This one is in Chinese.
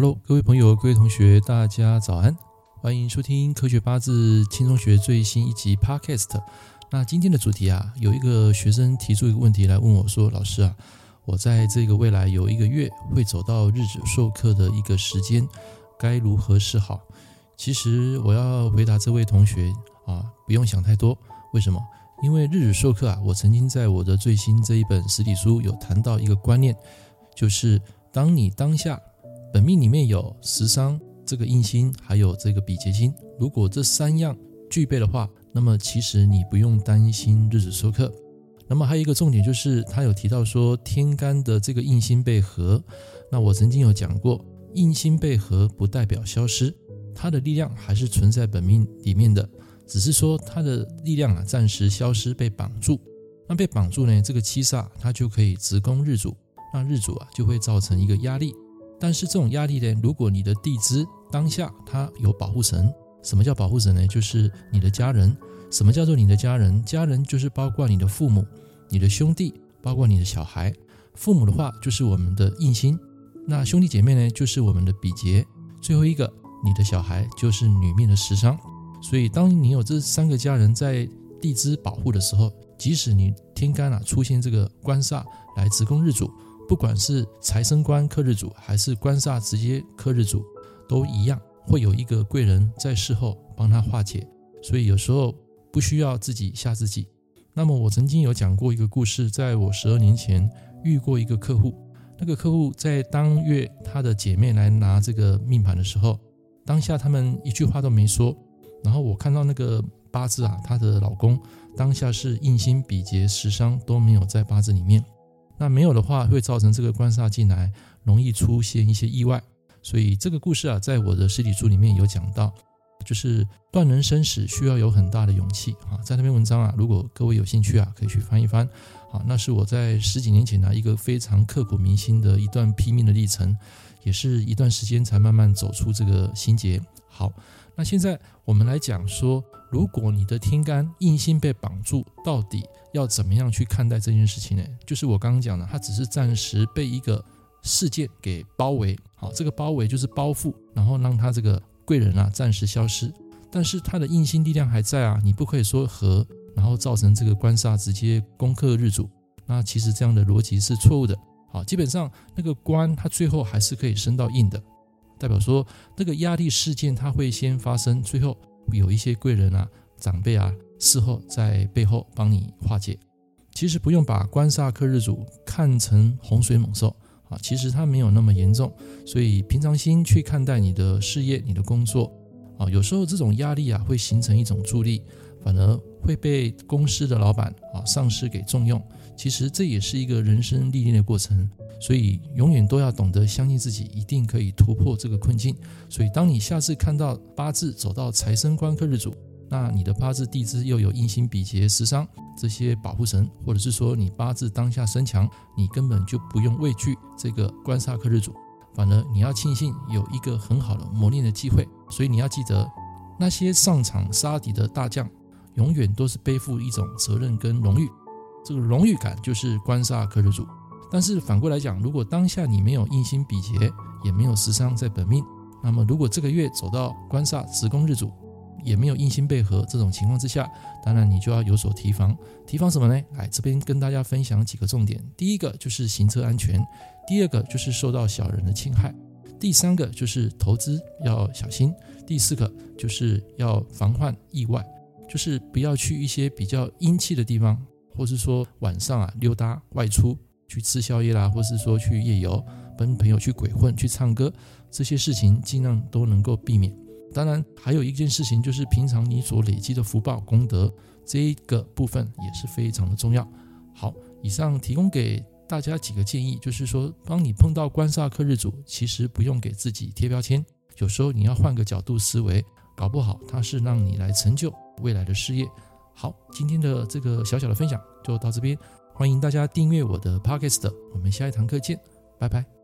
Hello，各位朋友、各位同学，大家早安！欢迎收听《科学八字轻松学》最新一集 Podcast。那今天的主题啊，有一个学生提出一个问题来问我说：“老师啊，我在这个未来有一个月会走到日主受克的一个时间，该如何是好？”其实我要回答这位同学啊，不用想太多。为什么？因为日语授课啊，我曾经在我的最新这一本实体书有谈到一个观念，就是当你当下。本命里面有食伤这个印星，还有这个比劫星。如果这三样具备的话，那么其实你不用担心日主受克。那么还有一个重点就是，他有提到说天干的这个印星被合。那我曾经有讲过，印星被合不代表消失，它的力量还是存在本命里面的，只是说它的力量啊暂时消失，被绑住。那被绑住呢，这个七煞它就可以直攻日主，那日主啊就会造成一个压力。但是这种压力呢，如果你的地支当下它有保护神，什么叫保护神呢？就是你的家人。什么叫做你的家人？家人就是包括你的父母、你的兄弟，包括你的小孩。父母的话就是我们的印星，那兄弟姐妹呢就是我们的比劫。最后一个，你的小孩就是女命的食伤。所以当你有这三个家人在地支保护的时候，即使你天干啊出现这个官煞来直攻日主。不管是财生官克日主，还是官煞直接克日主，都一样会有一个贵人在事后帮他化解。所以有时候不需要自己吓自己。那么我曾经有讲过一个故事，在我十二年前遇过一个客户，那个客户在当月他的姐妹来拿这个命盘的时候，当下他们一句话都没说，然后我看到那个八字啊，她的老公当下是印星比劫食伤都没有在八字里面。那没有的话，会造成这个官煞进来，容易出现一些意外。所以这个故事啊，在我的实体书里面有讲到，就是断人生死需要有很大的勇气啊。在那篇文章啊，如果各位有兴趣啊，可以去翻一翻啊。那是我在十几年前呢，一个非常刻骨铭心的一段拼命的历程，也是一段时间才慢慢走出这个心结。好，那现在我们来讲说，如果你的天干印星被绑住，到底要怎么样去看待这件事情呢？就是我刚刚讲的，它只是暂时被一个事件给包围，好，这个包围就是包覆，然后让它这个贵人啊暂时消失，但是它的印星力量还在啊，你不可以说和，然后造成这个官煞直接攻克日主，那其实这样的逻辑是错误的，好，基本上那个官它最后还是可以升到印的，代表说那个压力事件它会先发生，最后有一些贵人啊、长辈啊。事后在背后帮你化解，其实不用把官煞克日主看成洪水猛兽啊，其实它没有那么严重，所以平常心去看待你的事业、你的工作啊，有时候这种压力啊会形成一种助力，反而会被公司的老板啊、上司给重用。其实这也是一个人生历练的过程，所以永远都要懂得相信自己，一定可以突破这个困境。所以当你下次看到八字走到财生官克日主，那你的八字地支又有印星比劫食伤这些保护神，或者是说你八字当下身强，你根本就不用畏惧这个官煞克日主，反而你要庆幸有一个很好的磨练的机会。所以你要记得，那些上场杀敌的大将，永远都是背负一种责任跟荣誉，这个荣誉感就是官煞克日主。但是反过来讲，如果当下你没有印星比劫，也没有食伤在本命，那么如果这个月走到官煞直攻日主，也没有印星被合这种情况之下，当然你就要有所提防。提防什么呢？来这边跟大家分享几个重点。第一个就是行车安全，第二个就是受到小人的侵害，第三个就是投资要小心，第四个就是要防患意外，就是不要去一些比较阴气的地方，或是说晚上啊溜达外出去吃宵夜啦，或是说去夜游，跟朋友去鬼混、去唱歌，这些事情尽量都能够避免。当然，还有一件事情，就是平常你所累积的福报功德，这一个部分也是非常的重要。好，以上提供给大家几个建议，就是说，当你碰到官煞克日主，其实不用给自己贴标签，有时候你要换个角度思维，搞不好它是让你来成就未来的事业。好，今天的这个小小的分享就到这边，欢迎大家订阅我的 Podcast，我们下一堂课见，拜拜。